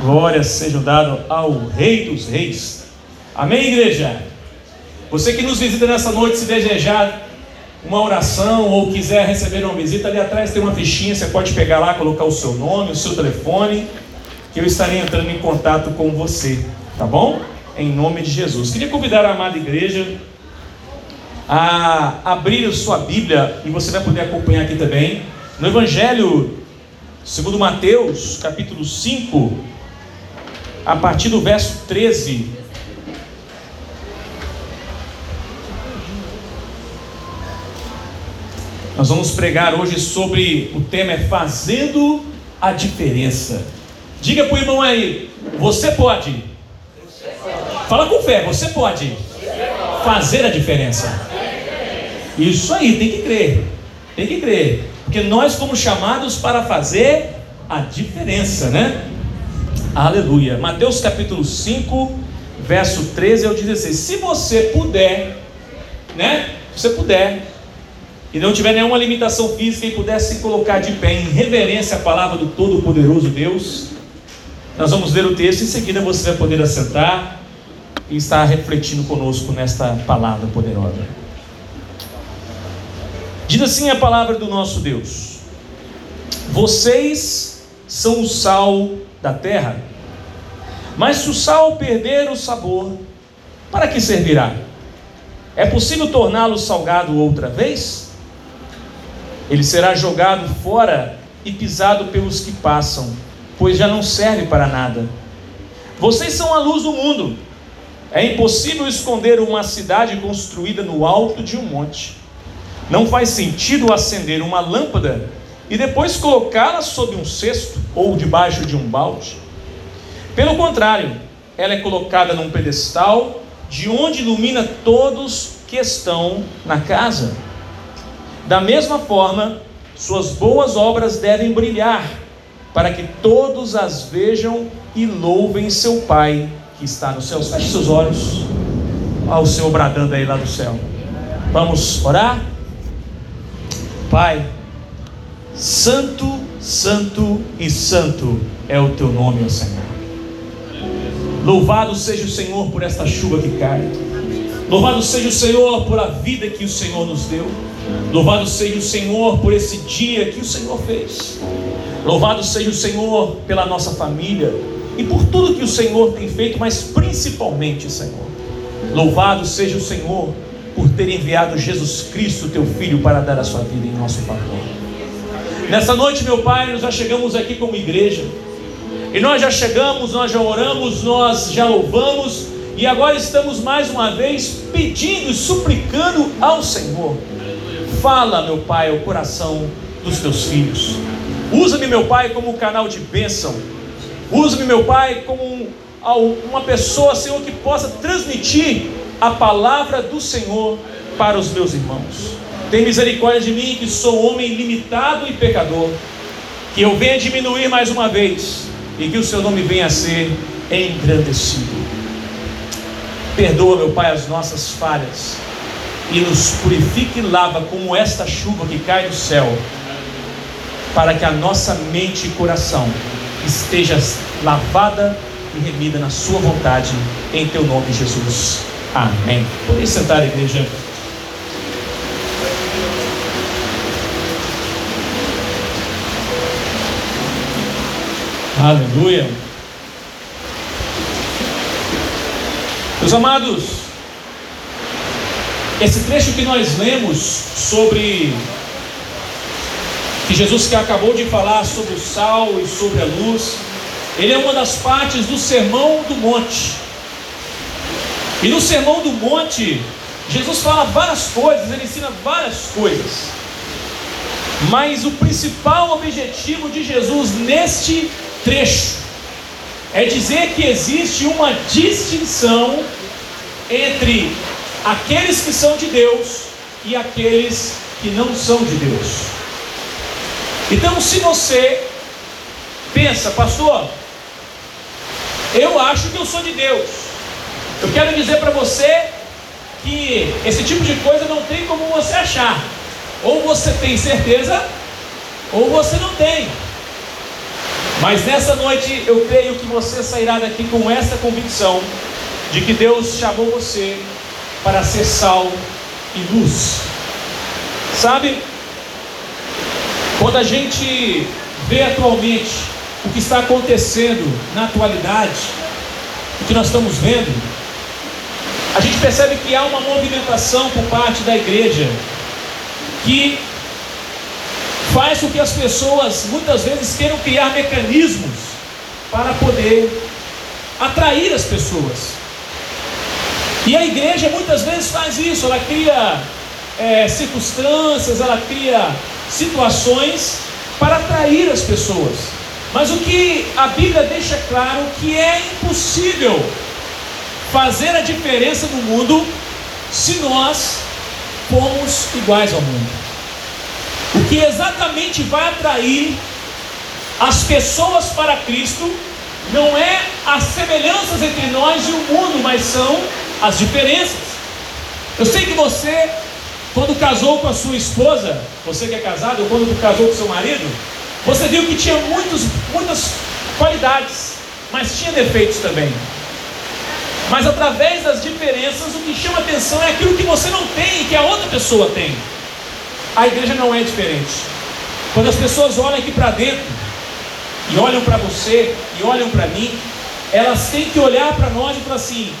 Glórias sejam dadas ao Rei dos Reis. Amém, igreja? Você que nos visita nessa noite, se desejar uma oração ou quiser receber uma visita, ali atrás tem uma fichinha, você pode pegar lá, colocar o seu nome, o seu telefone, que eu estarei entrando em contato com você, tá bom? Em nome de Jesus. Queria convidar a amada igreja a abrir a sua Bíblia e você vai poder acompanhar aqui também no Evangelho segundo Mateus, capítulo 5, a partir do verso 13. Nós vamos pregar hoje sobre o tema é fazendo a diferença. Diga para o irmão aí, você pode. Fala com fé, você pode fazer a diferença. Isso aí, tem que crer. Tem que crer. Porque nós fomos chamados para fazer a diferença, né? Aleluia. Mateus capítulo 5, verso 13 ao 16. Se você puder, né? Se você puder, e não tiver nenhuma limitação física e puder se colocar de pé em reverência à palavra do Todo-Poderoso Deus, nós vamos ler o texto, em seguida você vai poder assentar e estar refletindo conosco nesta palavra poderosa. Diz assim a palavra do nosso Deus: Vocês são o sal da terra, mas se o sal perder o sabor, para que servirá? É possível torná-lo salgado outra vez? Ele será jogado fora e pisado pelos que passam, pois já não serve para nada. Vocês são a luz do mundo. É impossível esconder uma cidade construída no alto de um monte. Não faz sentido acender uma lâmpada e depois colocá-la sob um cesto ou debaixo de um balde. Pelo contrário, ela é colocada num pedestal de onde ilumina todos que estão na casa. Da mesma forma, suas boas obras devem brilhar, para que todos as vejam e louvem seu Pai que está nos céus. Feche seus olhos ao Senhor bradando aí lá do céu. Vamos orar? Pai, santo, santo e santo é o teu nome, ó Senhor. Louvado seja o Senhor por esta chuva que cai. Louvado seja o Senhor por a vida que o Senhor nos deu. Louvado seja o Senhor por esse dia que o Senhor fez. Louvado seja o Senhor pela nossa família e por tudo que o Senhor tem feito, mas principalmente, Senhor. Louvado seja o Senhor por ter enviado Jesus Cristo, teu Filho, para dar a sua vida em nosso favor. Nessa noite, meu Pai, nós já chegamos aqui como igreja. E nós já chegamos, nós já oramos, nós já louvamos, e agora estamos mais uma vez pedindo e suplicando ao Senhor. Fala, meu Pai, ao coração dos teus filhos. Usa-me, meu Pai, como um canal de bênção. Usa-me, meu Pai, como uma pessoa, Senhor, que possa transmitir a palavra do Senhor para os meus irmãos. Tem misericórdia de mim, que sou homem limitado e pecador. Que eu venha diminuir mais uma vez e que o seu nome venha a ser engrandecido. Perdoa, meu Pai, as nossas falhas e nos purifique e lava como esta chuva que cai do céu, para que a nossa mente e coração esteja lavada e remida na Sua vontade, em Teu nome, Jesus. Amém. Podem sentar, igreja. Aleluia. Meus amados, esse trecho que nós lemos sobre que Jesus que acabou de falar sobre o sal e sobre a luz, ele é uma das partes do sermão do monte. E no Sermão do Monte, Jesus fala várias coisas, ele ensina várias coisas. Mas o principal objetivo de Jesus neste trecho é dizer que existe uma distinção entre aqueles que são de Deus e aqueles que não são de Deus. Então, se você pensa, pastor, eu acho que eu sou de Deus. Eu quero dizer para você que esse tipo de coisa não tem como você achar. Ou você tem certeza, ou você não tem. Mas nessa noite eu creio que você sairá daqui com essa convicção de que Deus chamou você para ser sal e luz. Sabe, quando a gente vê atualmente o que está acontecendo na atualidade, o que nós estamos vendo, a gente percebe que há uma movimentação por parte da igreja que faz com que as pessoas muitas vezes queiram criar mecanismos para poder atrair as pessoas. E a igreja muitas vezes faz isso, ela cria é, circunstâncias, ela cria situações para atrair as pessoas. Mas o que a Bíblia deixa claro que é impossível fazer a diferença no mundo se nós formos iguais ao mundo. O que exatamente vai atrair as pessoas para Cristo não é as semelhanças entre nós e o mundo, mas são as diferenças. Eu sei que você, quando casou com a sua esposa, você que é casado, ou quando casou com seu marido, você viu que tinha muitos, muitas qualidades, mas tinha defeitos também. Mas através das diferenças, o que chama atenção é aquilo que você não tem e que a outra pessoa tem. A igreja não é diferente. Quando as pessoas olham aqui para dentro, e olham para você, e olham para mim, elas têm que olhar para nós e falar assim: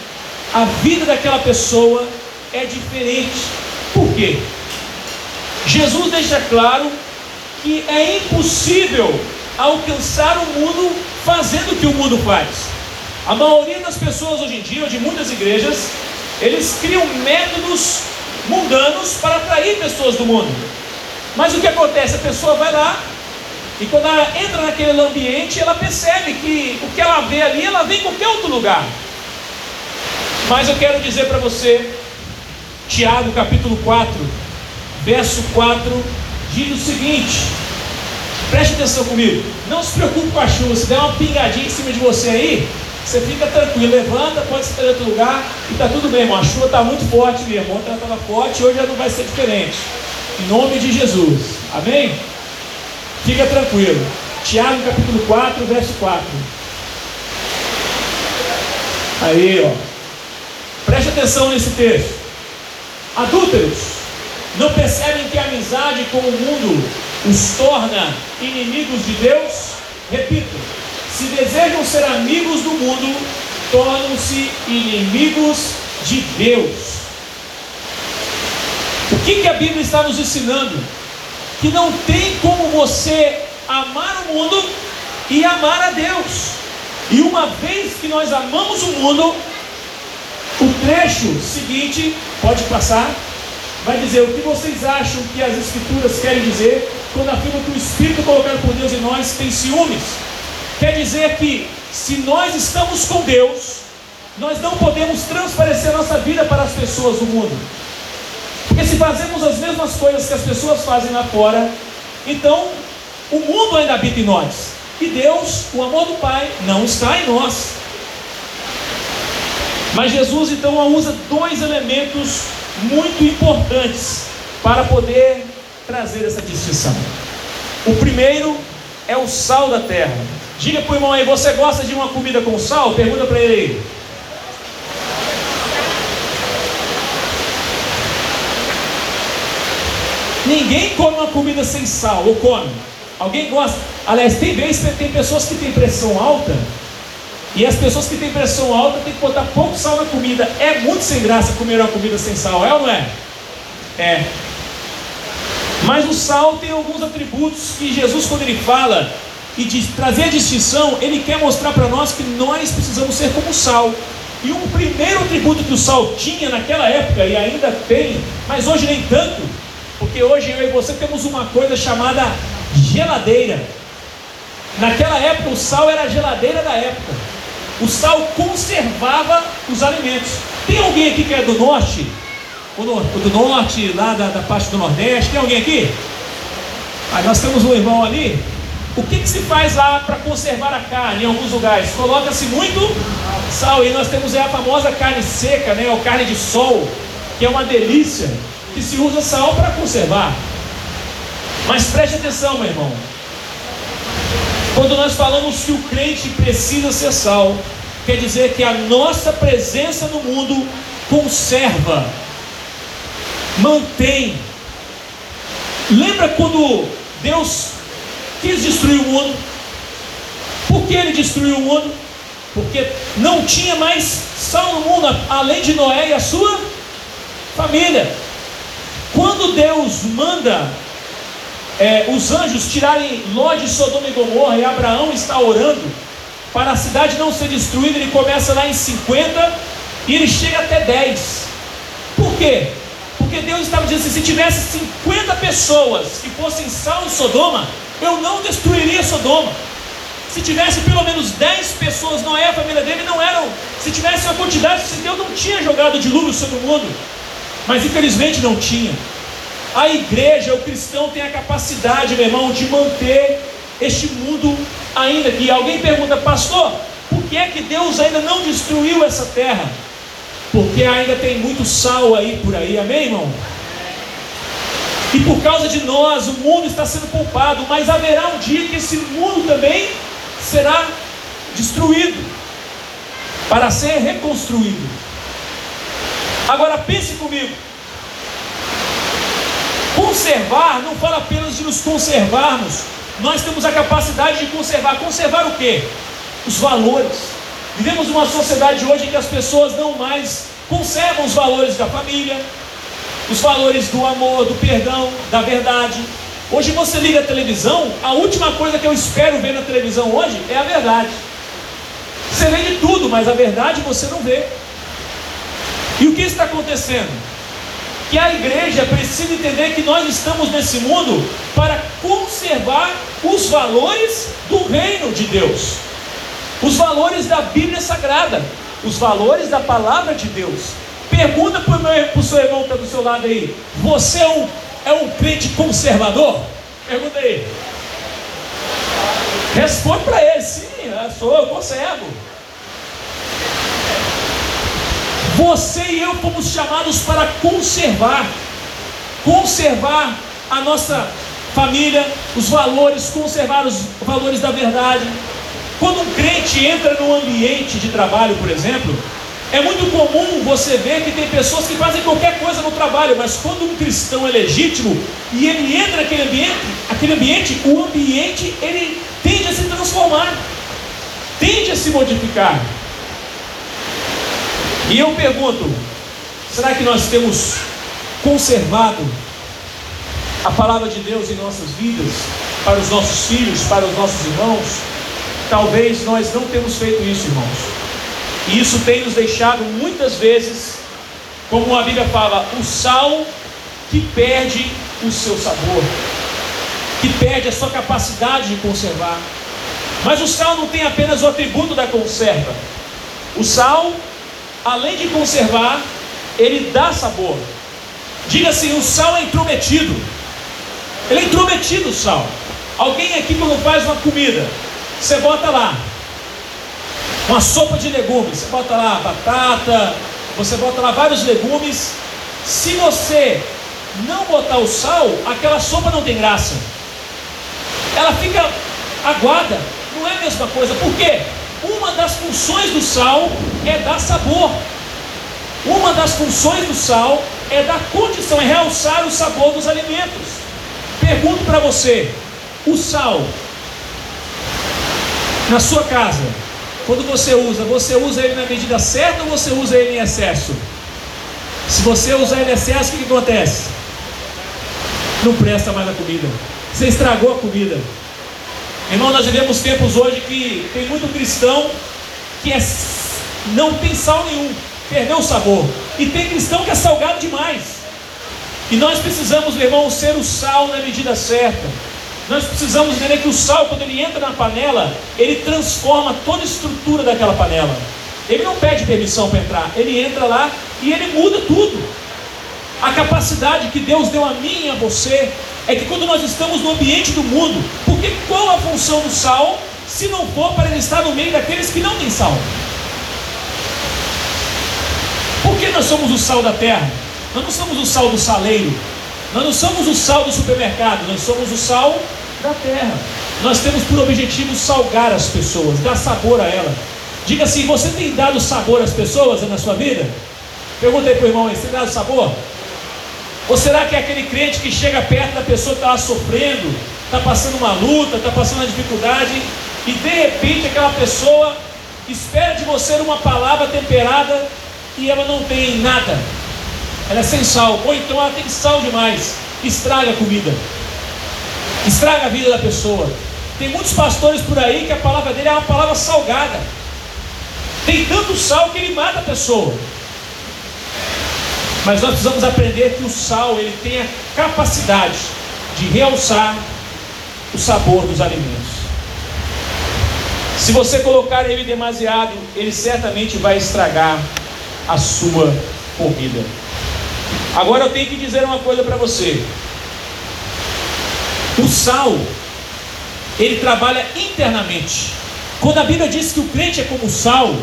a vida daquela pessoa é diferente. Por quê? Jesus deixa claro que é impossível alcançar o mundo fazendo o que o mundo faz. A maioria das pessoas hoje em dia, de muitas igrejas, eles criam métodos mundanos para atrair pessoas do mundo. Mas o que acontece? A pessoa vai lá e quando ela entra naquele ambiente, ela percebe que o que ela vê ali, ela vê em qualquer outro lugar. Mas eu quero dizer para você, Tiago capítulo 4, verso 4, diz o seguinte: preste atenção comigo, não se preocupe com a chuva, se der uma pingadinha em cima de você aí, você fica tranquilo, levanta, pode estar em outro lugar e está tudo bem, irmão. A chuva está muito forte mesmo, ontem ela estava forte, hoje já não vai ser diferente. Em nome de Jesus, amém? Fica tranquilo. Tiago capítulo 4, verso 4. Aí, ó. Preste atenção nesse texto. Adúlteros, não percebem que a amizade com o mundo os torna inimigos de Deus? Repito, se desejam ser amigos do mundo, tornam-se inimigos de Deus. O que, que a Bíblia está nos ensinando? Que não tem como você amar o mundo e amar a Deus. E uma vez que nós amamos o mundo, o trecho seguinte, pode passar, vai dizer o que vocês acham que as escrituras querem dizer quando afirmam que o Espírito colocado por Deus em nós tem ciúmes. Quer dizer que se nós estamos com Deus, nós não podemos transparecer nossa vida para as pessoas do mundo. Porque se fazemos as mesmas coisas que as pessoas fazem lá fora, então o mundo ainda habita em nós. E Deus, o amor do Pai, não está em nós. Mas Jesus então usa dois elementos muito importantes para poder trazer essa distinção. O primeiro é o sal da terra. Diga para o irmão aí, você gosta de uma comida com sal? Pergunta para ele aí. Ninguém come uma comida sem sal, ou come? Alguém gosta? Aliás, tem vezes tem pessoas que têm pressão alta e as pessoas que têm pressão alta têm que botar pouco sal na comida. É muito sem graça comer uma comida sem sal, é ou não é? É. Mas o sal tem alguns atributos que Jesus, quando ele fala e de trazer a distinção, ele quer mostrar para nós que nós precisamos ser como sal. E um primeiro atributo que o sal tinha naquela época, e ainda tem, mas hoje nem tanto, porque hoje eu e você temos uma coisa chamada geladeira. Naquela época o sal era a geladeira da época. O sal conservava os alimentos. Tem alguém aqui que é do norte? O, do norte, lá da, da, parte do nordeste? Tem alguém aqui? Aí nós temos um irmão ali. O que, que se faz lá para conservar a carne em alguns lugares? Coloca-se muito sal. E nós temos a famosa carne seca, né? Ou carne de sol, que é uma delícia, que se usa sal para conservar. Mas preste atenção, meu irmão. Quando nós falamos que o crente precisa ser sal, quer dizer que a nossa presença no mundo conserva, mantém. Lembra quando Deus quis destruir o mundo? Por que ele destruiu o mundo? Porque não tinha mais sal no mundo, além de Noé e a sua família. Quando Deus manda é, os anjos tirarem Ló de Sodoma e Gomorra e Abraão está orando para a cidade não ser destruída, ele começa lá em 50 e ele chega até 10. Por quê? Porque Deus estava dizendo assim: se tivesse 50 pessoas que fossem sal em Sodoma, eu não destruiria Sodoma. Se tivesse pelo menos 10 pessoas, Noé e a família dele não eram. Se tivesse uma quantidade, se Deus não tinha jogado dilúvio sobre o mundo. Mas infelizmente não tinha. A igreja, o cristão tem a capacidade, meu irmão, de manter este mundo ainda aqui. Alguém pergunta, pastor, por que é que Deus ainda não destruiu essa terra? Porque ainda tem muito sal aí por aí, amém, irmão? E por causa de nós, o mundo está sendo poupado, mas haverá um dia que esse mundo também será destruído para ser reconstruído. Agora pense comigo. Conservar não fala apenas de nos conservarmos. Nós temos a capacidade de conservar. Conservar o quê? Os valores. Vivemos uma sociedade hoje em que as pessoas não mais conservam os valores da família, os valores do amor, do perdão, da verdade. Hoje você liga a televisão, a última coisa que eu espero ver na televisão hoje é a verdade. Você vê de tudo, mas a verdade você não vê. E o que está acontecendo? Que a igreja precisa entender que nós estamos nesse mundo para conservar os valores do reino de Deus, os valores da Bíblia Sagrada, os valores da palavra de Deus. Pergunta para o seu irmão que está do seu lado aí: você é um, é um crente conservador? Pergunta aí. Responde para ele: sim, eu sou, eu conservo. Você e eu fomos chamados para conservar, conservar a nossa família, os valores, conservar os valores da verdade. Quando um crente entra no ambiente de trabalho, por exemplo, é muito comum você ver que tem pessoas que fazem qualquer coisa no trabalho, mas quando um cristão é legítimo e ele entra naquele ambiente, aquele ambiente, o ambiente ele tende a se transformar, tende a se modificar. E eu pergunto: será que nós temos conservado a palavra de Deus em nossas vidas, para os nossos filhos, para os nossos irmãos? Talvez nós não temos feito isso, irmãos. E isso tem nos deixado muitas vezes, como a Bíblia fala, o sal que perde o seu sabor, que perde a sua capacidade de conservar. Mas o sal não tem apenas o atributo da conserva. O sal além de conservar, ele dá sabor. Diga assim: o sal é intrometido. Ele é intrometido o sal. Alguém aqui, quando faz uma comida, você bota lá uma sopa de legumes, você bota lá batata, você bota lá vários legumes. Se você não botar o sal, aquela sopa não tem graça. Ela fica aguada, não é a mesma coisa. Por quê? Uma das funções do sal é dar sabor. Uma das funções do sal é dar condição, é realçar o sabor dos alimentos. Pergunto para você: o sal na sua casa, quando você usa, você usa ele na medida certa ou você usa ele em excesso? Se você usar ele em excesso, o que, acontece? Não presta mais a comida. Você estragou a comida. Irmão, nós vivemos tempos hoje que tem muito cristão que é, não tem sal nenhum, perdeu o sabor. E tem cristão que é salgado demais. E nós precisamos, meu irmão, ser o sal na medida certa. Nós precisamos entender que o sal, quando ele entra na panela, ele transforma toda a estrutura daquela panela. Ele não pede permissão para entrar, ele entra lá e ele muda tudo. A capacidade que Deus deu a mim e a você é que quando nós estamos no ambiente do mundo, porque qual a função do sal se não for para ele estar no meio daqueles que não têm sal? Por que nós somos o sal da terra? Nós não somos o sal do saleiro, nós não somos o sal do supermercado, nós somos o sal da terra. nós temos por objetivo salgar as pessoas, dar sabor a ela. Diga assim: você tem dado sabor às pessoas na sua vida? Pergunta aí para o irmão você tem dado sabor? Ou será que é aquele crente que chega perto da pessoa que está sofrendo, está passando uma luta, está passando uma dificuldade, e de repente aquela pessoa espera de você uma palavra temperada e ela não tem nada, ela é sem sal, ou então ela tem sal demais, estraga a comida, estraga a vida da pessoa. Tem muitos pastores por aí que a palavra dele é uma palavra salgada, tem tanto sal que ele mata a pessoa. Mas nós precisamos aprender que o sal ele tem a capacidade de realçar o sabor dos alimentos. Se você colocar ele demasiado, ele certamente vai estragar a sua comida. Agora eu tenho que dizer uma coisa para você. O sal, ele trabalha internamente. Quando a Bíblia diz que o crente é como o sal,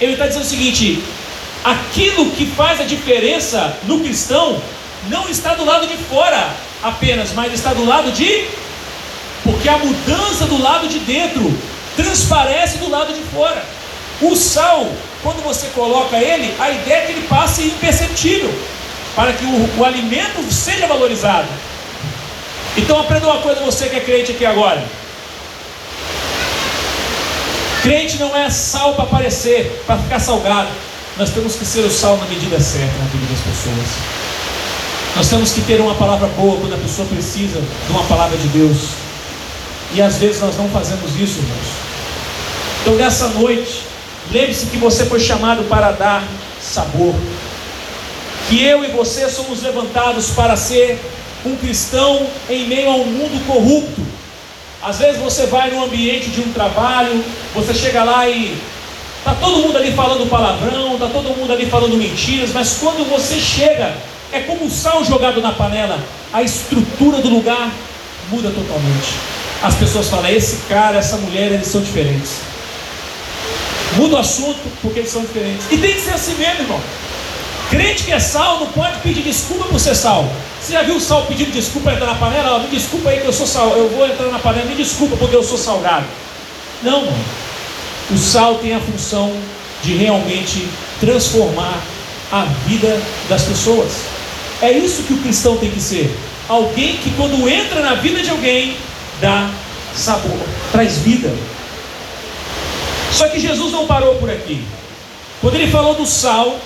ele está dizendo o seguinte: aquilo que faz a diferença no cristão não está do lado de fora apenas, mas está do lado de. Porque a mudança do lado de dentro transparece do lado de fora. O sal, quando você coloca ele, a ideia é que ele passe imperceptível, para que o, o alimento seja valorizado. Então aprenda uma coisa, você que é crente aqui agora. Crente não é sal para aparecer, para ficar salgado. Nós temos que ser o sal na medida certa na vida das pessoas. Nós temos que ter uma palavra boa quando a pessoa precisa de uma palavra de Deus. E às vezes nós não fazemos isso, irmãos. Então nessa noite, lembre-se que você foi chamado para dar sabor. Que eu e você somos levantados para ser um cristão em meio a um mundo corrupto. Às vezes você vai no ambiente de um trabalho, você chega lá e Está todo mundo ali falando palavrão, está todo mundo ali falando mentiras, mas quando você chega, é como o sal jogado na panela, a estrutura do lugar muda totalmente. As pessoas falam: esse cara, essa mulher, eles são diferentes. Muda o assunto porque eles são diferentes. E tem que ser assim mesmo, irmão. Crente que é sal não pode pedir desculpa por ser sal. Você já viu o sal pedindo desculpa entrar na panela? me desculpa aí que eu sou sal. Eu vou entrar na panela, me desculpa porque eu sou salgado. Não, mano. O sal tem a função de realmente transformar a vida das pessoas. É isso que o cristão tem que ser. Alguém que, quando entra na vida de alguém, dá sabor, traz vida. Só que Jesus não parou por aqui. Quando ele falou do sal,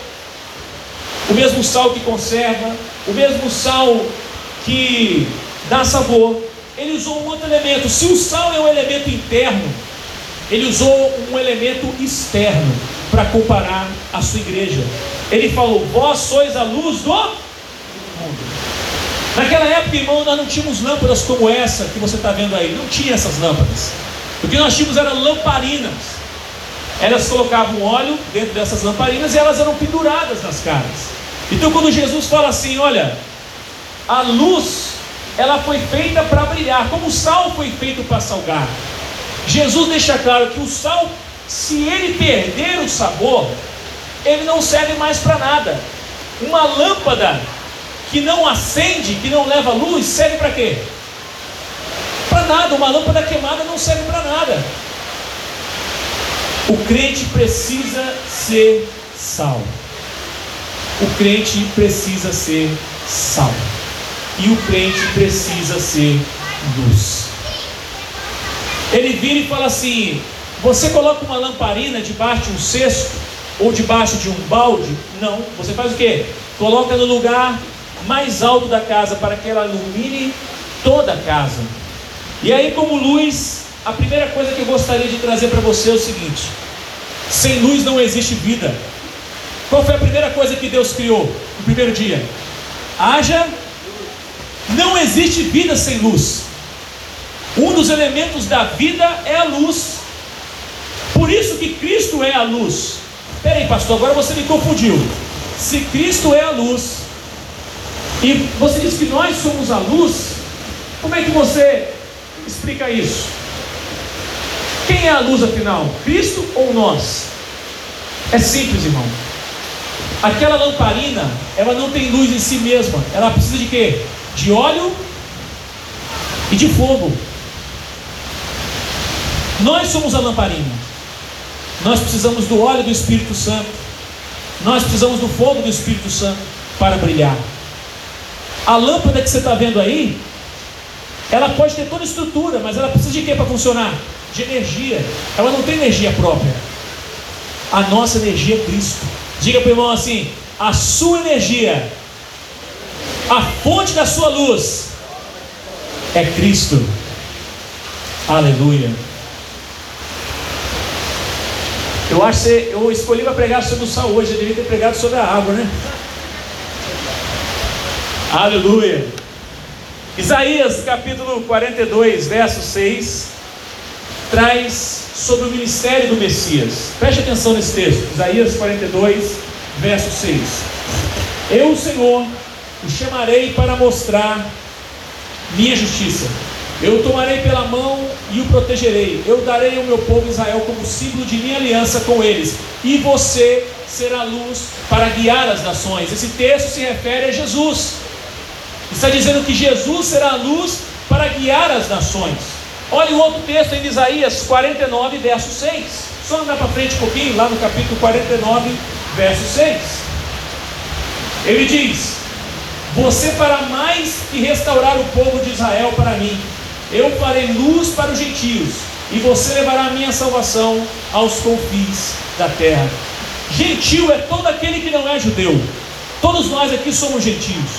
o mesmo sal que conserva, o mesmo sal que dá sabor, ele usou um outro elemento. Se o sal é um elemento interno, ele usou um elemento externo para comparar a sua igreja. Ele falou: Vós sois a luz do mundo. Naquela época, irmão, nós não tínhamos lâmpadas como essa que você está vendo aí. Não tinha essas lâmpadas. O que nós tínhamos eram lamparinas. Elas colocavam óleo dentro dessas lamparinas e elas eram penduradas nas caras. Então, quando Jesus fala assim: Olha, a luz ela foi feita para brilhar, como o sal foi feito para salgar. Jesus deixa claro que o sal, se ele perder o sabor, ele não serve mais para nada. Uma lâmpada que não acende, que não leva luz, serve para quê? Para nada. Uma lâmpada queimada não serve para nada. O crente precisa ser sal. O crente precisa ser sal. E o crente precisa ser luz. Ele vira e fala assim: Você coloca uma lamparina debaixo de um cesto ou debaixo de um balde? Não. Você faz o que? Coloca no lugar mais alto da casa para que ela ilumine toda a casa. E aí, como luz, a primeira coisa que eu gostaria de trazer para você é o seguinte: sem luz não existe vida. Qual foi a primeira coisa que Deus criou no primeiro dia? Haja. Não existe vida sem luz. Um dos elementos da vida é a luz. Por isso que Cristo é a luz. Peraí, pastor, agora você me confundiu. Se Cristo é a luz, e você diz que nós somos a luz, como é que você explica isso? Quem é a luz afinal? Cristo ou nós? É simples, irmão. Aquela lamparina, ela não tem luz em si mesma. Ela precisa de quê? De óleo e de fogo. Nós somos a lamparina. Nós precisamos do óleo do Espírito Santo. Nós precisamos do fogo do Espírito Santo para brilhar. A lâmpada que você está vendo aí, ela pode ter toda a estrutura, mas ela precisa de quê para funcionar? De energia. Ela não tem energia própria. A nossa energia é Cristo. Diga para o irmão assim: a sua energia, a fonte da sua luz é Cristo. Aleluia. Eu acho que eu escolhi para pregar sobre o sal hoje, eu deveria ter pregado sobre a água, né? Aleluia. Isaías capítulo 42, verso 6, traz sobre o ministério do Messias. Preste atenção nesse texto. Isaías 42, verso 6. Eu, o Senhor, o chamarei para mostrar minha justiça eu o tomarei pela mão e o protegerei. Eu darei ao meu povo Israel como símbolo de minha aliança com eles. E você será luz para guiar as nações. Esse texto se refere a Jesus. Está dizendo que Jesus será a luz para guiar as nações. Olha o outro texto em Isaías 49, verso 6. Só andar para frente um pouquinho, lá no capítulo 49, verso 6. Ele diz: Você fará mais que restaurar o povo de Israel para mim eu farei luz para os gentios, e você levará a minha salvação aos confins da terra. Gentil é todo aquele que não é judeu. Todos nós aqui somos gentios,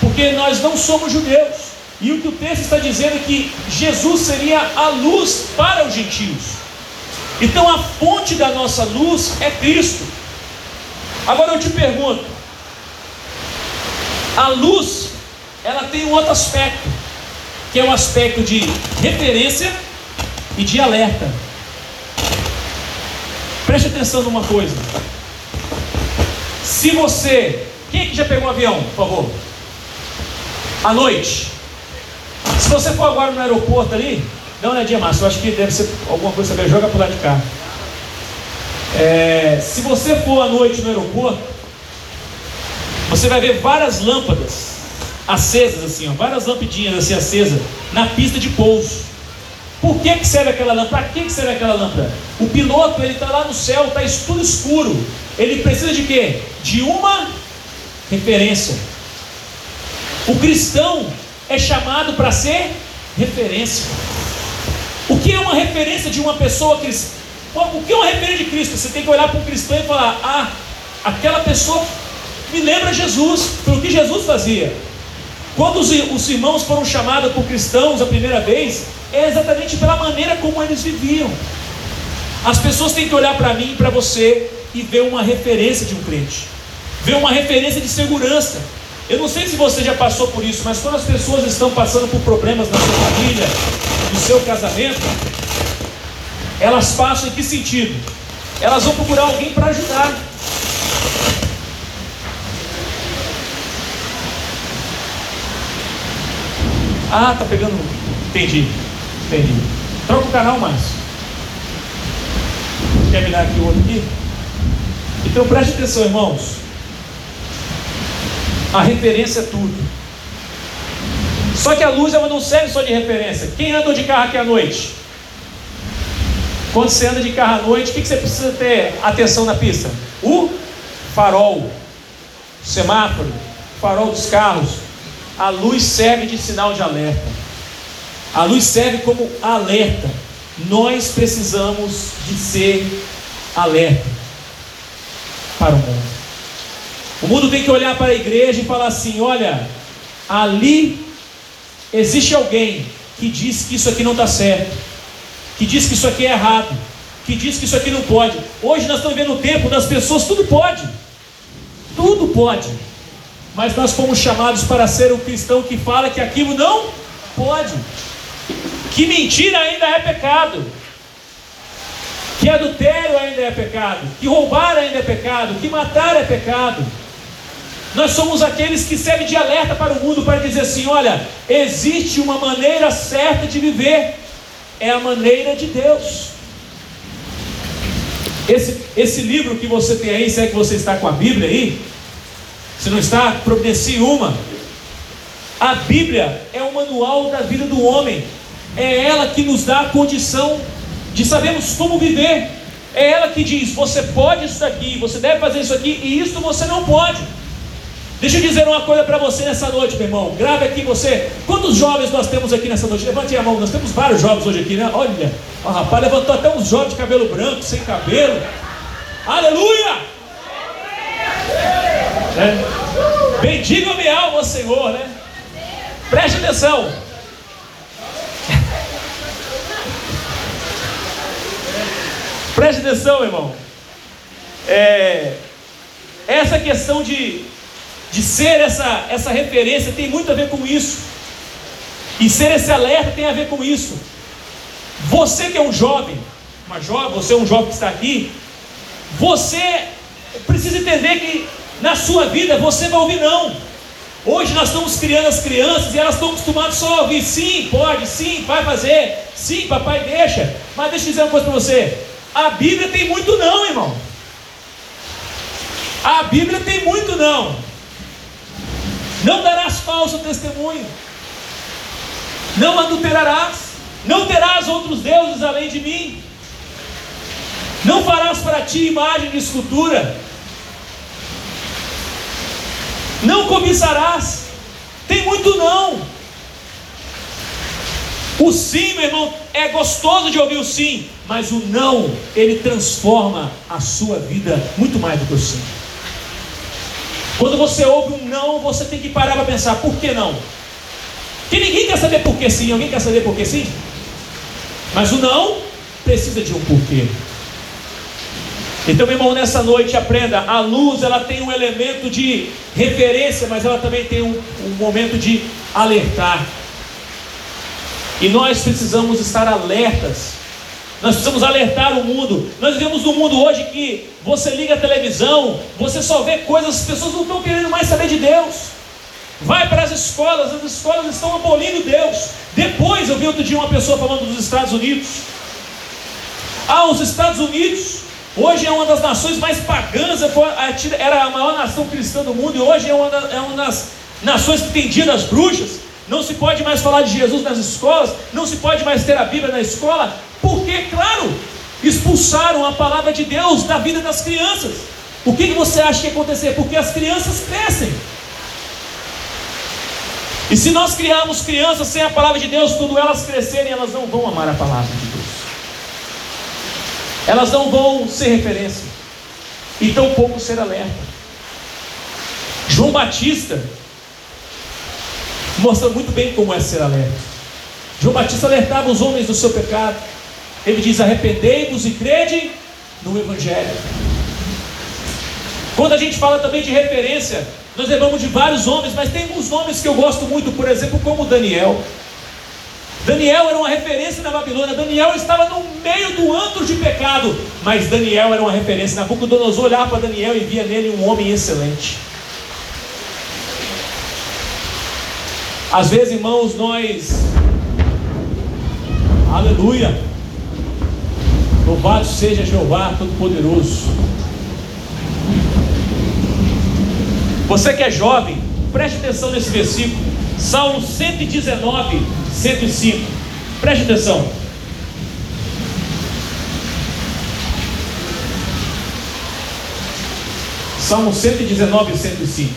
porque nós não somos judeus. E o que o texto está dizendo é que Jesus seria a luz para os gentios. Então a fonte da nossa luz é Cristo. Agora eu te pergunto: a luz, ela tem um outro aspecto que é um aspecto de referência e de alerta. Preste atenção numa coisa. Se você. Quem é que já pegou um avião, por favor? À noite. Se você for agora no aeroporto ali, dá uma olhadinha, Márcio. Eu acho que deve ser alguma coisa saber. Joga para lá de cá. É, se você for à noite no aeroporto, você vai ver várias lâmpadas acesas assim, ó, várias lampidinhas assim acesas na pista de pouso. Por que, que serve aquela lâmpada? Para que, que serve aquela lâmpada? O piloto ele está lá no céu, está tudo escuro. Ele precisa de quê? De uma referência. O cristão é chamado para ser referência. O que é uma referência de uma pessoa cristã? O que é uma referência de Cristo? Você tem que olhar para um cristão e falar: Ah, aquela pessoa me lembra Jesus, pelo que Jesus fazia. Quando os, os irmãos foram chamados por cristãos a primeira vez, é exatamente pela maneira como eles viviam. As pessoas têm que olhar para mim e para você e ver uma referência de um crente, ver uma referência de segurança. Eu não sei se você já passou por isso, mas quando as pessoas estão passando por problemas na sua família, no seu casamento, elas passam em que sentido? Elas vão procurar alguém para ajudar. Ah, tá pegando. Entendi. Entendi. Troca o canal mais. Quer dar aqui o outro aqui? Então preste atenção, irmãos. A referência é tudo. Só que a luz ela não serve só de referência. Quem andou de carro aqui à noite? Quando você anda de carro à noite, o que você precisa ter atenção na pista? O farol, semáforo, farol dos carros, a luz serve de sinal de alerta. A luz serve como alerta. Nós precisamos de ser alerta para o mundo. O mundo tem que olhar para a igreja e falar assim: olha, ali existe alguém que diz que isso aqui não está certo, que diz que isso aqui é errado, que diz que isso aqui não pode. Hoje nós estamos vivendo o tempo das pessoas, tudo pode, tudo pode mas nós fomos chamados para ser um cristão que fala que aquilo não pode, que mentira ainda é pecado, que adultério ainda é pecado, que roubar ainda é pecado, que matar é pecado. Nós somos aqueles que servem de alerta para o mundo para dizer assim: olha, existe uma maneira certa de viver, é a maneira de Deus. Esse, esse livro que você tem aí, se é que você está com a Bíblia aí, se não está, providencie uma. A Bíblia é o manual da vida do homem. É ela que nos dá a condição de sabermos como viver. É ela que diz: você pode isso aqui, você deve fazer isso aqui, e isso você não pode. Deixa eu dizer uma coisa para você nessa noite, meu irmão. Grave aqui você. Quantos jovens nós temos aqui nessa noite? Levante a mão. Nós temos vários jovens hoje aqui, né? Olha, o rapaz levantou até uns jovens de cabelo branco, sem cabelo. Aleluia! É. Bendiga minha alma, Senhor, né? Preste atenção. Preste atenção, irmão. É, essa questão de, de ser essa, essa referência tem muito a ver com isso. E ser esse alerta tem a ver com isso. Você que é um jovem, uma jovem, você é um jovem que está aqui, você precisa entender que na sua vida você vai ouvir não. Hoje nós estamos criando as crianças e elas estão acostumadas só a ouvir sim, pode, sim, vai fazer, sim, papai deixa. Mas deixa eu dizer uma coisa para você: a Bíblia tem muito não, irmão. A Bíblia tem muito não. Não darás falso testemunho. Não adulterarás. Não terás outros deuses além de mim. Não farás para ti imagem de escultura. Não cobiçarás. Tem muito não. O sim, meu irmão, é gostoso de ouvir o sim, mas o não, ele transforma a sua vida muito mais do que o sim. Quando você ouve um não, você tem que parar para pensar, por que não? Que ninguém quer saber por que sim, alguém quer saber por que sim? Mas o não precisa de um porquê. Então, meu irmão, nessa noite aprenda, a luz ela tem um elemento de referência, mas ela também tem um, um momento de alertar. E nós precisamos estar alertas. Nós precisamos alertar o mundo. Nós vivemos num mundo hoje que você liga a televisão, você só vê coisas, as pessoas não estão querendo mais saber de Deus. Vai para as escolas, as escolas estão abolindo Deus. Depois eu vi outro dia uma pessoa falando dos Estados Unidos. Ah, os Estados Unidos hoje é uma das nações mais pagãs, era a maior nação cristã do mundo, e hoje é uma, é uma das nações que tem dia das bruxas. Não se pode mais falar de Jesus nas escolas, não se pode mais ter a Bíblia na escola, porque, claro, expulsaram a palavra de Deus da vida das crianças. O que, que você acha que ia acontecer? Porque as crianças crescem. E se nós criarmos crianças sem a palavra de Deus, quando elas crescerem, elas não vão amar a palavra de Deus. Elas não vão ser referência. E tampouco ser alerta. João Batista mostra muito bem como é ser alerta. João Batista alertava os homens do seu pecado. Ele diz: arrependei-vos e crede no Evangelho. Quando a gente fala também de referência, nós lembramos de vários homens, mas tem alguns nomes que eu gosto muito, por exemplo, como Daniel. Daniel era uma referência na Babilônia. Daniel estava no meio do antro de pecado, mas Daniel era uma referência. Nabucodonosor olhava para Daniel e via nele um homem excelente. Às vezes, irmãos, nós. Aleluia. Louvado seja Jeová Todo-Poderoso. Você que é jovem, preste atenção nesse versículo. Salmo 119, 105. Preste atenção. Salmo 119, 105.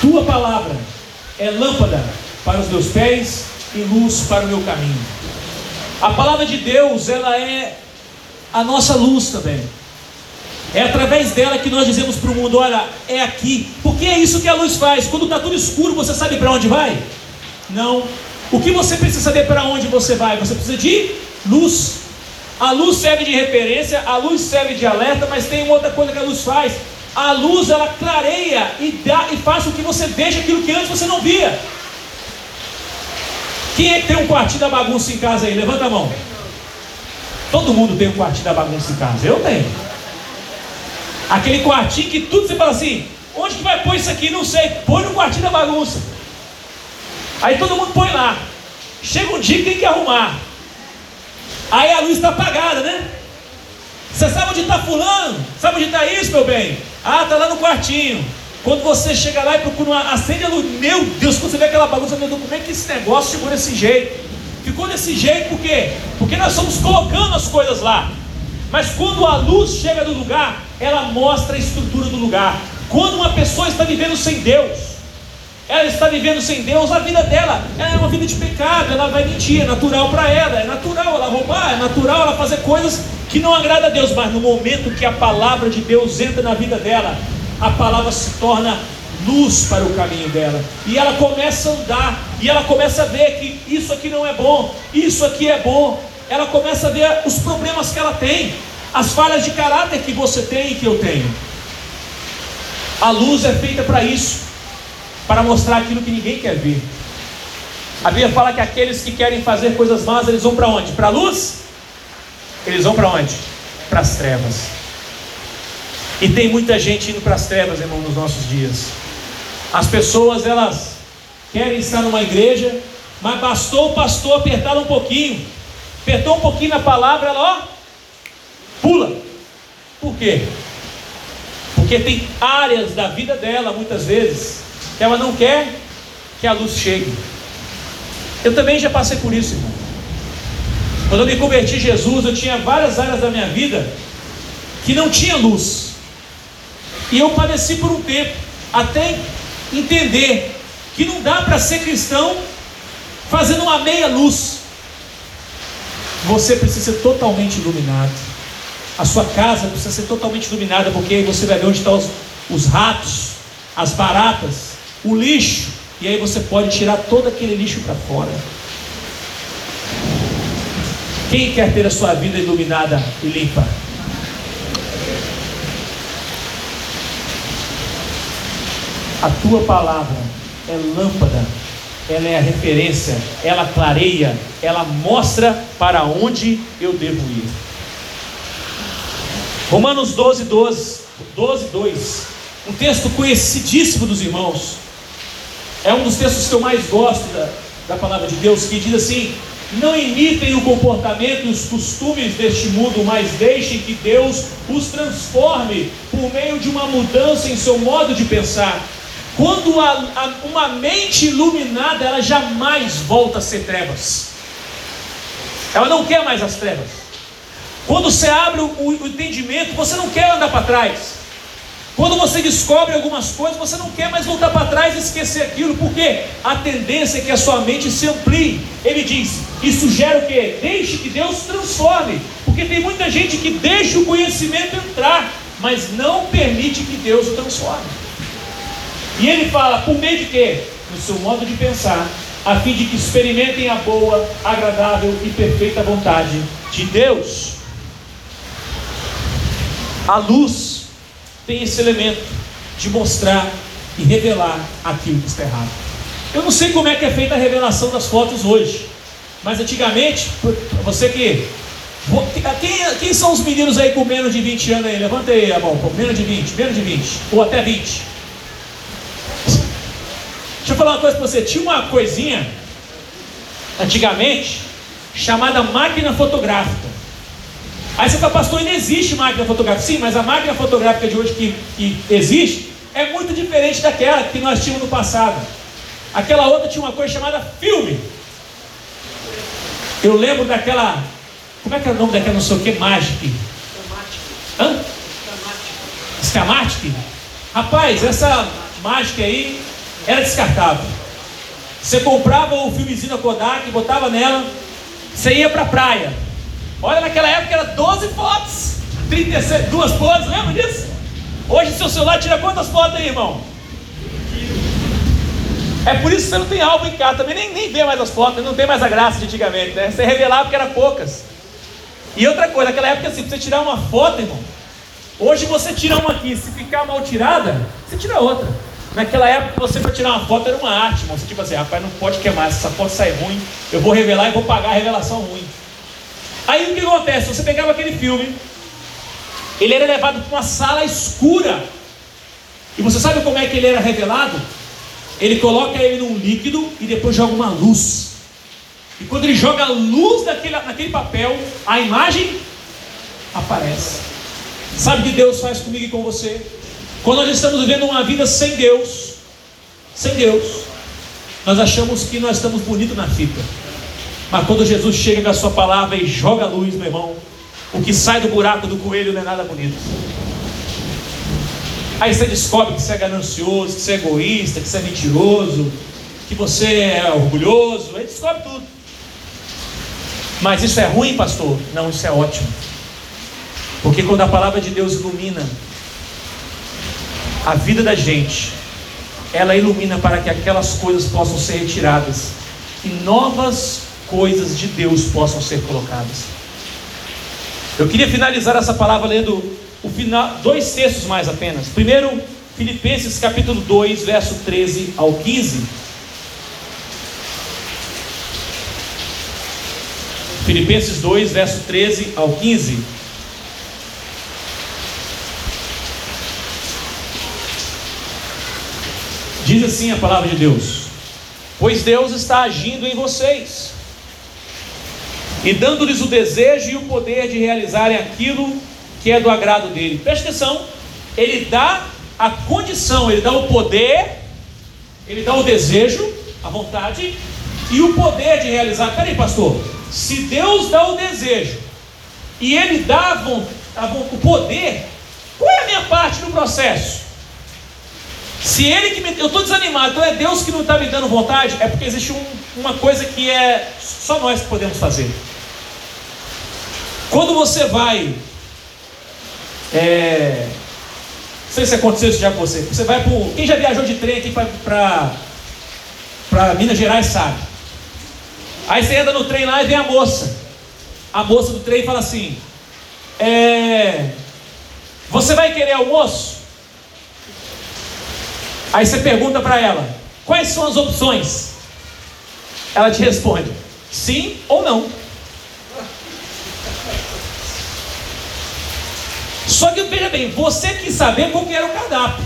Tua palavra é lâmpada para os meus pés e luz para o meu caminho. A palavra de Deus, ela é a nossa luz também. É através dela que nós dizemos para o mundo: olha, é aqui. Porque é isso que a luz faz. Quando está tudo escuro, você sabe para onde vai? Não. O que você precisa saber para onde você vai? Você precisa de luz. A luz serve de referência, a luz serve de alerta, mas tem uma outra coisa que a luz faz a luz ela clareia e, dá, e faz com que você veja aquilo que antes você não via. Quem é que tem um quartinho da bagunça em casa aí? Levanta a mão. Todo mundo tem um quartinho da bagunça em casa. Eu tenho. Aquele quartinho que tudo você fala assim: onde que vai pôr isso aqui? Não sei. Põe no quartinho da bagunça. Aí todo mundo põe lá. Chega um dia que tem que arrumar. Aí a luz está apagada, né? Você sabe onde está fulano? Sabe onde está isso, meu bem? Ah, está lá no quartinho. Quando você chega lá e procura uma, acende a luz, meu Deus, quando você vê aquela bagunça, meu Deus, como é que esse negócio ficou desse jeito? Ficou desse jeito por quê? Porque nós estamos colocando as coisas lá. Mas quando a luz chega no lugar, ela mostra a estrutura do lugar. Quando uma pessoa está vivendo sem Deus, ela está vivendo sem Deus, a vida dela é uma vida de pecado, ela vai mentir, é natural para ela, é natural ela roubar, é natural ela fazer coisas que não agrada a Deus, mas no momento que a palavra de Deus entra na vida dela, a palavra se torna luz para o caminho dela. E ela começa a andar, e ela começa a ver que isso aqui não é bom, isso aqui é bom. Ela começa a ver os problemas que ela tem, as falhas de caráter que você tem e que eu tenho. A luz é feita para isso, para mostrar aquilo que ninguém quer ver. A Bíblia fala que aqueles que querem fazer coisas más, eles vão para onde? Para a luz? Eles vão para onde? Para as trevas. E tem muita gente indo para as trevas, irmão, nos nossos dias. As pessoas, elas querem estar numa igreja, mas bastou o pastor apertar um pouquinho, apertou um pouquinho na palavra, ela, ó, pula. Por quê? Porque tem áreas da vida dela, muitas vezes, que ela não quer que a luz chegue. Eu também já passei por isso, irmão. Quando eu me converti a Jesus, eu tinha várias áreas da minha vida que não tinha luz. E eu padeci por um tempo, até entender que não dá para ser cristão fazendo uma meia luz. Você precisa ser totalmente iluminado. A sua casa precisa ser totalmente iluminada, porque aí você vai ver onde estão os, os ratos, as baratas, o lixo, e aí você pode tirar todo aquele lixo para fora. Quem quer ter a sua vida iluminada e limpa? A tua palavra é lâmpada, ela é a referência, ela clareia, ela mostra para onde eu devo ir. Romanos 12, 12, 12, 2. Um texto conhecidíssimo dos irmãos. É um dos textos que eu mais gosto da, da palavra de Deus, que diz assim: Não imitem o comportamento e os costumes deste mundo, mas deixem que Deus os transforme por meio de uma mudança em seu modo de pensar quando a, a, uma mente iluminada, ela jamais volta a ser trevas. Ela não quer mais as trevas. Quando você abre o, o entendimento, você não quer andar para trás. Quando você descobre algumas coisas, você não quer mais voltar para trás e esquecer aquilo, porque a tendência é que a sua mente se amplie. Ele diz: Isso gera o que? Deixe que Deus transforme. Porque tem muita gente que deixa o conhecimento entrar, mas não permite que Deus o transforme. E ele fala, por meio de quê? No seu modo de pensar, a fim de que experimentem a boa, agradável e perfeita vontade de Deus. A luz tem esse elemento de mostrar e revelar aquilo que está errado. Eu não sei como é que é feita a revelação das fotos hoje, mas antigamente, você que. Quem, quem são os meninos aí com menos de 20 anos aí? Levanta aí a mão, menos de 20, menos de 20, ou até 20. Falar uma coisa para você. Tinha uma coisinha, antigamente, chamada máquina fotográfica. Aí você fala, pastor, ainda existe máquina fotográfica. Sim, mas a máquina fotográfica de hoje que, que existe é muito diferente daquela que nós tínhamos no passado. Aquela outra tinha uma coisa chamada filme. Eu lembro daquela. Como é que é o nome daquela não sei o que? Magic. Hã? Scamatic. Rapaz, essa mágica aí era descartável. Você comprava o filmezinho da Kodak, botava nela, você ia para a praia. Olha, naquela época era 12 fotos, 36, duas poses, lembra disso? Hoje seu celular tira quantas fotos aí, irmão? É por isso que você não tem álbum em casa, também nem, nem vê mais as fotos, não tem mais a graça de antigamente, né? Você revelava porque era poucas. E outra coisa, naquela época assim, você tirar uma foto, irmão, hoje você tira uma aqui, se ficar mal tirada, você tira outra. Naquela época, você para tirar uma foto era uma arte, irmão. Você tipo assim, rapaz, não pode queimar, essa foto sai ruim, eu vou revelar e vou pagar a revelação ruim. Aí o que acontece? Você pegava aquele filme, ele era levado para uma sala escura. E você sabe como é que ele era revelado? Ele coloca ele num líquido e depois joga uma luz. E quando ele joga a luz naquele, naquele papel, a imagem aparece. Sabe o que Deus faz comigo e com você? Quando nós estamos vivendo uma vida sem Deus, sem Deus, nós achamos que nós estamos bonitos na fita. Mas quando Jesus chega com a sua palavra e joga a luz, meu irmão, o que sai do buraco do coelho não é nada bonito. Aí você descobre que você é ganancioso, que você é egoísta, que você é mentiroso, que você é orgulhoso, aí descobre tudo. Mas isso é ruim, pastor? Não, isso é ótimo. Porque quando a palavra de Deus ilumina a vida da gente, ela ilumina para que aquelas coisas possam ser retiradas e novas coisas de Deus possam ser colocadas. Eu queria finalizar essa palavra lendo o final, dois textos mais apenas. Primeiro, Filipenses capítulo 2, verso 13 ao 15. Filipenses 2, verso 13 ao 15. Diz assim a palavra de Deus: Pois Deus está agindo em vocês, e dando-lhes o desejo e o poder de realizarem aquilo que é do agrado dele. Preste atenção, ele dá a condição, ele dá o poder, ele dá o desejo, a vontade e o poder de realizar. Peraí, pastor, se Deus dá o desejo e ele dá a, a, o poder, qual é a minha parte no processo? Se ele que me. Eu estou desanimado, então é Deus que não está me dando vontade, é porque existe um, uma coisa que é só nós que podemos fazer. Quando você vai é, não sei se aconteceu isso já com você. Você vai para. Quem já viajou de trem aqui para Minas Gerais sabe. Aí você entra no trem lá e vem a moça. A moça do trem fala assim: é, Você vai querer almoço? Aí você pergunta para ela: Quais são as opções? Ela te responde: Sim ou não. Só que veja bem, você quis saber qual que era o cardápio.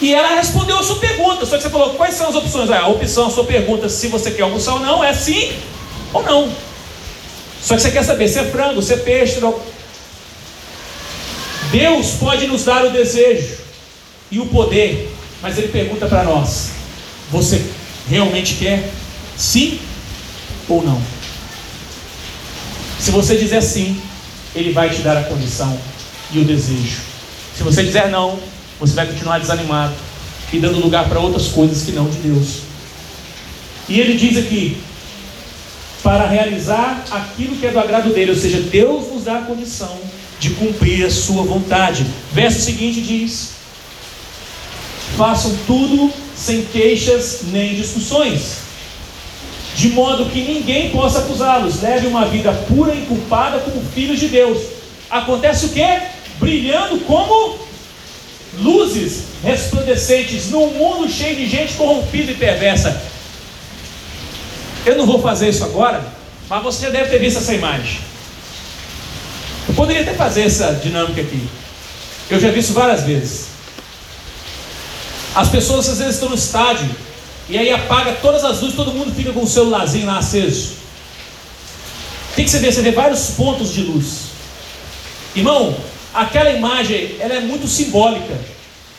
E ela respondeu a sua pergunta. Só que você falou, quais são as opções? Ah, a opção, a sua pergunta, se você quer almoçar ou não, é sim ou não. Só que você quer saber se é frango, se é peixe. Não. Deus pode nos dar o desejo e o poder, mas Ele pergunta para nós: você realmente quer sim ou não? Se você dizer sim, ele vai te dar a condição e o desejo. Se você dizer não, você vai continuar desanimado e dando lugar para outras coisas que não de Deus. E ele diz aqui: para realizar aquilo que é do agrado dele, ou seja, Deus nos dá a condição de cumprir a sua vontade. Verso seguinte diz: façam tudo sem queixas nem discussões de modo que ninguém possa acusá-los. Leve uma vida pura e culpada como filhos de Deus. Acontece o que? Brilhando como luzes resplandecentes num mundo cheio de gente corrompida e perversa. Eu não vou fazer isso agora, mas você já deve ter visto essa imagem. Eu poderia até fazer essa dinâmica aqui. Eu já vi isso várias vezes. As pessoas às vezes estão no estádio e aí apaga todas as luzes, todo mundo fica com o celularzinho lá aceso. O que, você vê? Você vê vários pontos de luz. Irmão, aquela imagem ela é muito simbólica.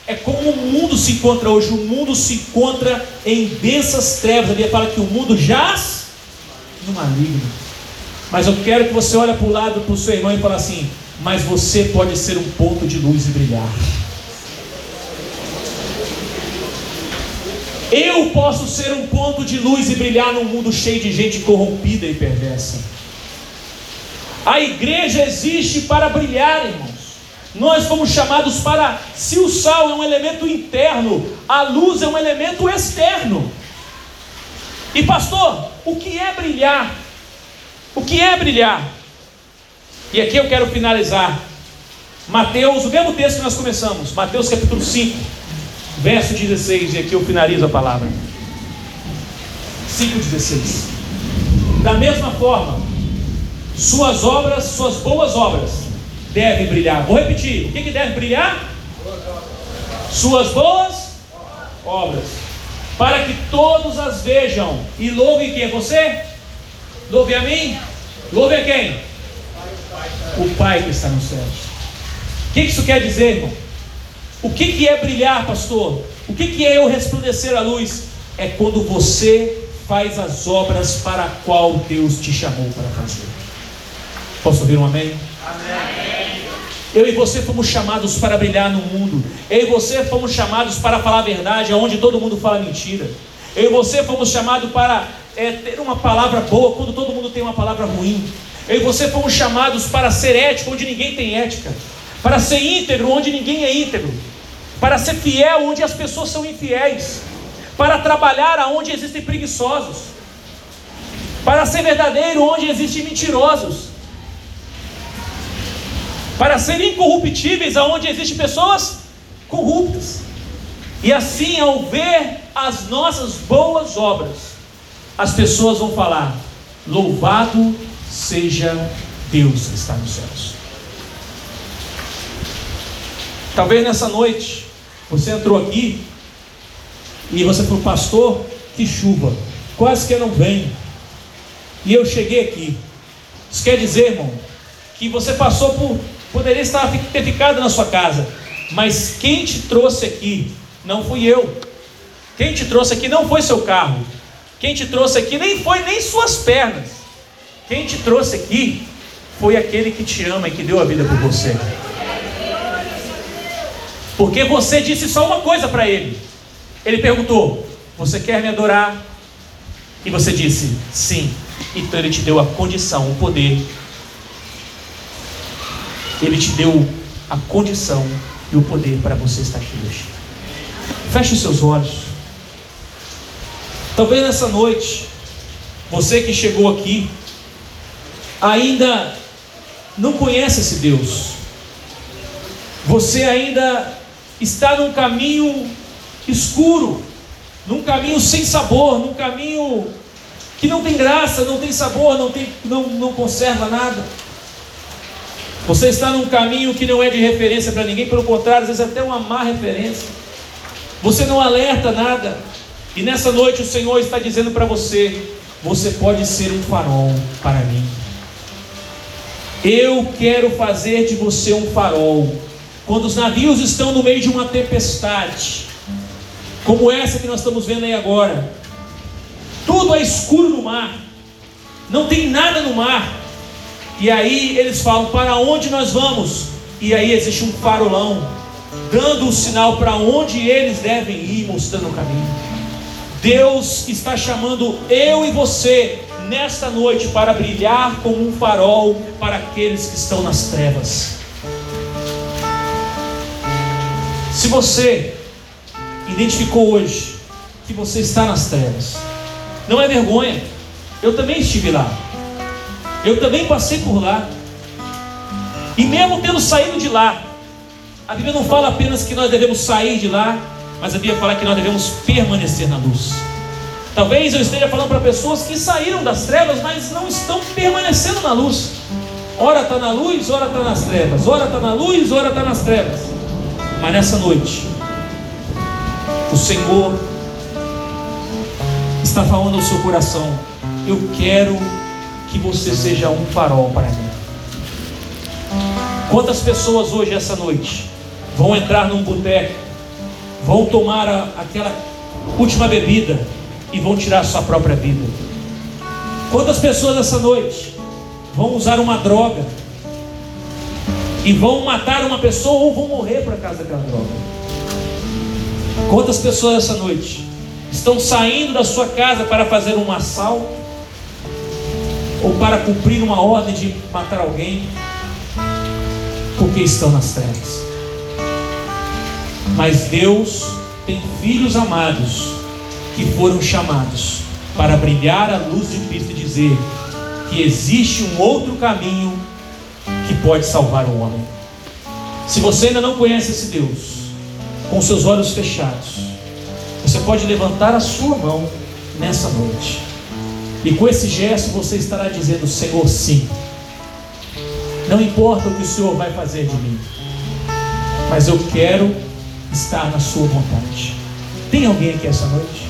É como o mundo se encontra hoje. O mundo se encontra em densas trevas. A Bíblia fala que o mundo jaz no maligno. Mas eu quero que você olhe para o lado para o seu irmão e fale assim: Mas você pode ser um ponto de luz e brilhar. Eu posso ser um ponto de luz e brilhar num mundo cheio de gente corrompida e perversa. A igreja existe para brilhar, irmãos. Nós fomos chamados para, se o sal é um elemento interno, a luz é um elemento externo. E pastor, o que é brilhar? O que é brilhar? E aqui eu quero finalizar. Mateus, o mesmo texto que nós começamos, Mateus capítulo 5 verso 16, e aqui eu finalizo a palavra. 5,16. Da mesma forma, suas obras, suas boas obras, devem brilhar. Vou repetir: o que, que deve brilhar? Suas boas obras, para que todos as vejam e louvem quem? Você? Louve a mim? Louve a quem? O Pai que está nos céus. O que isso quer dizer, irmão? O que, que é brilhar, pastor? O que, que é eu resplandecer a luz? É quando você faz as obras para a qual Deus te chamou para fazer. Posso ouvir um amém? Amém. Eu e você fomos chamados para brilhar no mundo. Eu e você fomos chamados para falar a verdade, onde todo mundo fala mentira. Eu e você fomos chamados para é, ter uma palavra boa quando todo mundo tem uma palavra ruim. Eu e você fomos chamados para ser ético onde ninguém tem ética. Para ser íntegro onde ninguém é íntegro. Para ser fiel onde as pessoas são infiéis. Para trabalhar aonde existem preguiçosos. Para ser verdadeiro onde existem mentirosos. Para ser incorruptíveis aonde existem pessoas corruptas. E assim, ao ver as nossas boas obras, as pessoas vão falar: Louvado seja Deus que está nos céus. Talvez nessa noite você entrou aqui e você falou, pastor, que chuva, quase que não vem. E eu cheguei aqui. Isso quer dizer, irmão, que você passou por, poderia estar ter ficado na sua casa, mas quem te trouxe aqui não fui eu. Quem te trouxe aqui não foi seu carro. Quem te trouxe aqui nem foi nem suas pernas. Quem te trouxe aqui foi aquele que te ama e que deu a vida por você. Porque você disse só uma coisa para ele. Ele perguntou: Você quer me adorar? E você disse: Sim. Então ele te deu a condição, o poder. Ele te deu a condição e o poder para você estar aqui hoje. Feche os seus olhos. Talvez nessa noite, você que chegou aqui, ainda não conhece esse Deus. Você ainda está num caminho escuro, num caminho sem sabor, num caminho que não tem graça, não tem sabor, não, tem, não, não conserva nada. Você está num caminho que não é de referência para ninguém, pelo contrário, às vezes é até uma má referência. Você não alerta nada. E nessa noite o Senhor está dizendo para você: você pode ser um farol para mim. Eu quero fazer de você um farol. Quando os navios estão no meio de uma tempestade, como essa que nós estamos vendo aí agora, tudo é escuro no mar, não tem nada no mar. E aí eles falam: para onde nós vamos? E aí existe um farolão, dando o um sinal para onde eles devem ir, mostrando o caminho. Deus está chamando eu e você nesta noite para brilhar como um farol para aqueles que estão nas trevas. Se você identificou hoje que você está nas trevas, não é vergonha. Eu também estive lá. Eu também passei por lá. E mesmo tendo saído de lá, a Bíblia não fala apenas que nós devemos sair de lá, mas a Bíblia fala que nós devemos permanecer na luz. Talvez eu esteja falando para pessoas que saíram das trevas, mas não estão permanecendo na luz. Ora está na luz, ora está nas trevas. Ora está na luz, ora está nas trevas. Mas nessa noite, o Senhor está falando ao seu coração: Eu quero que você seja um farol para mim. Quantas pessoas hoje, essa noite, vão entrar num boteco vão tomar a, aquela última bebida e vão tirar sua própria vida. Quantas pessoas essa noite vão usar uma droga e vão matar uma pessoa ou vão morrer por causa daquela droga? Quantas pessoas essa noite estão saindo da sua casa para fazer um assalto ou para cumprir uma ordem de matar alguém porque estão nas trevas? Mas Deus tem filhos amados que foram chamados para brilhar a luz de Cristo e dizer que existe um outro caminho que pode salvar o homem. Se você ainda não conhece esse Deus, com seus olhos fechados, você pode levantar a sua mão nessa noite. E com esse gesto você estará dizendo: Senhor, sim. Não importa o que o Senhor vai fazer de mim, mas eu quero estar na sua vontade. Tem alguém aqui essa noite?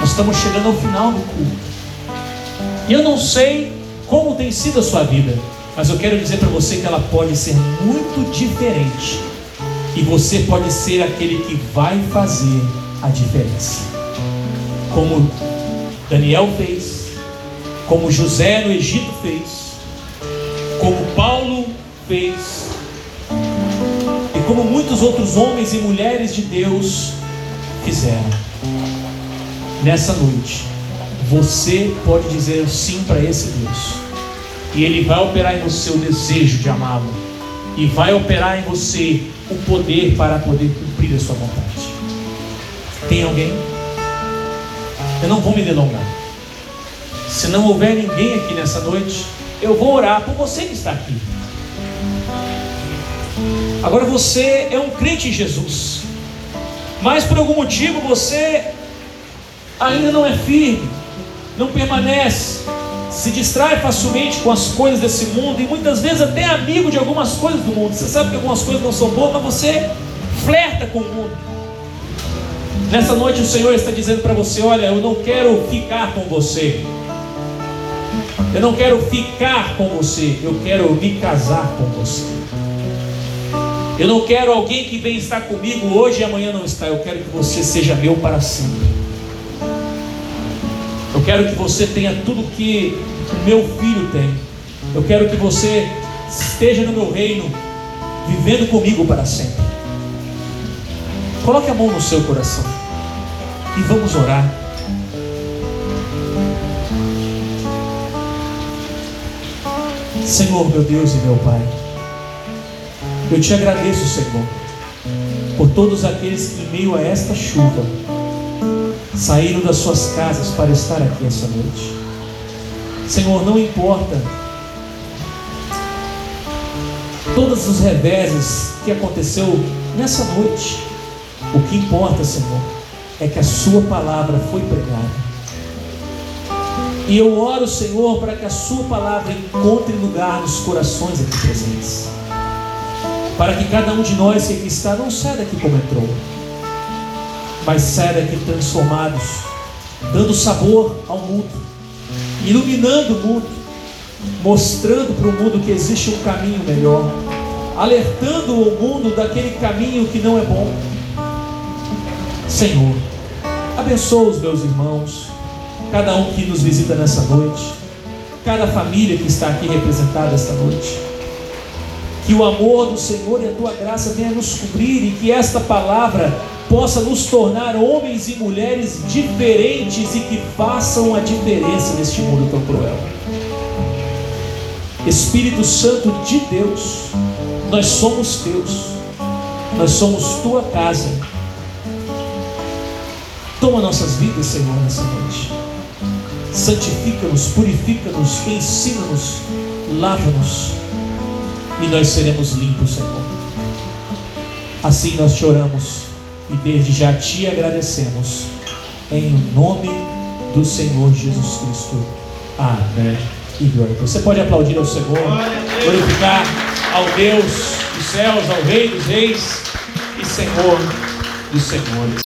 Nós estamos chegando ao final do culto. E eu não sei como tem sido a sua vida. Mas eu quero dizer para você que ela pode ser muito diferente. E você pode ser aquele que vai fazer a diferença. Como Daniel fez, como José no Egito fez, como Paulo fez, e como muitos outros homens e mulheres de Deus fizeram. Nessa noite, você pode dizer sim para esse Deus, e Ele vai operar em você o desejo de amá-lo, e vai operar em você o poder para poder cumprir a sua vontade. Tem alguém? Eu não vou me delongar. Se não houver ninguém aqui nessa noite, eu vou orar por você que está aqui. Agora você é um crente em Jesus, mas por algum motivo você ainda não é firme, não permanece, se distrai facilmente com as coisas desse mundo e muitas vezes até é amigo de algumas coisas do mundo. Você sabe que algumas coisas não são boas, mas você flerta com o mundo. Nessa noite o Senhor está dizendo para você: Olha, eu não quero ficar com você. Eu não quero ficar com você, eu quero me casar com você. Eu não quero alguém que vem estar comigo hoje e amanhã não está. Eu quero que você seja meu para sempre. Quero que você tenha tudo que o meu filho tem. Eu quero que você esteja no meu reino, vivendo comigo para sempre. Coloque a mão no seu coração e vamos orar. Senhor, meu Deus e meu Pai, eu te agradeço, Senhor, por todos aqueles que, em meio a esta chuva, saíram das suas casas para estar aqui essa noite. Senhor, não importa todos os reveses que aconteceu nessa noite, o que importa, Senhor, é que a Sua palavra foi pregada. E eu oro, Senhor, para que a Sua palavra encontre lugar nos corações aqui presentes. Para que cada um de nós que aqui está não saia daqui como entrou, mas saia daqui transformados, dando sabor ao mundo, iluminando o mundo, mostrando para o mundo que existe um caminho melhor, alertando o mundo daquele caminho que não é bom. Senhor, abençoa os meus irmãos cada um que nos visita nessa noite, cada família que está aqui representada esta noite. Que o amor do Senhor e a tua graça venha nos cobrir e que esta palavra possa nos tornar homens e mulheres diferentes e que façam a diferença neste mundo tão cruel. Espírito Santo de Deus, nós somos teus, nós somos tua casa. Toma nossas vidas, Senhor, nessa noite santifica-nos, purifica-nos, ensina-nos, lava-nos, e nós seremos limpos, Senhor. Assim nós te oramos e desde já te agradecemos, em nome do Senhor Jesus Cristo. Amém. E glória. Você pode aplaudir ao Senhor, glorificar ao Deus dos céus, ao Rei dos Reis e Senhor dos Senhores.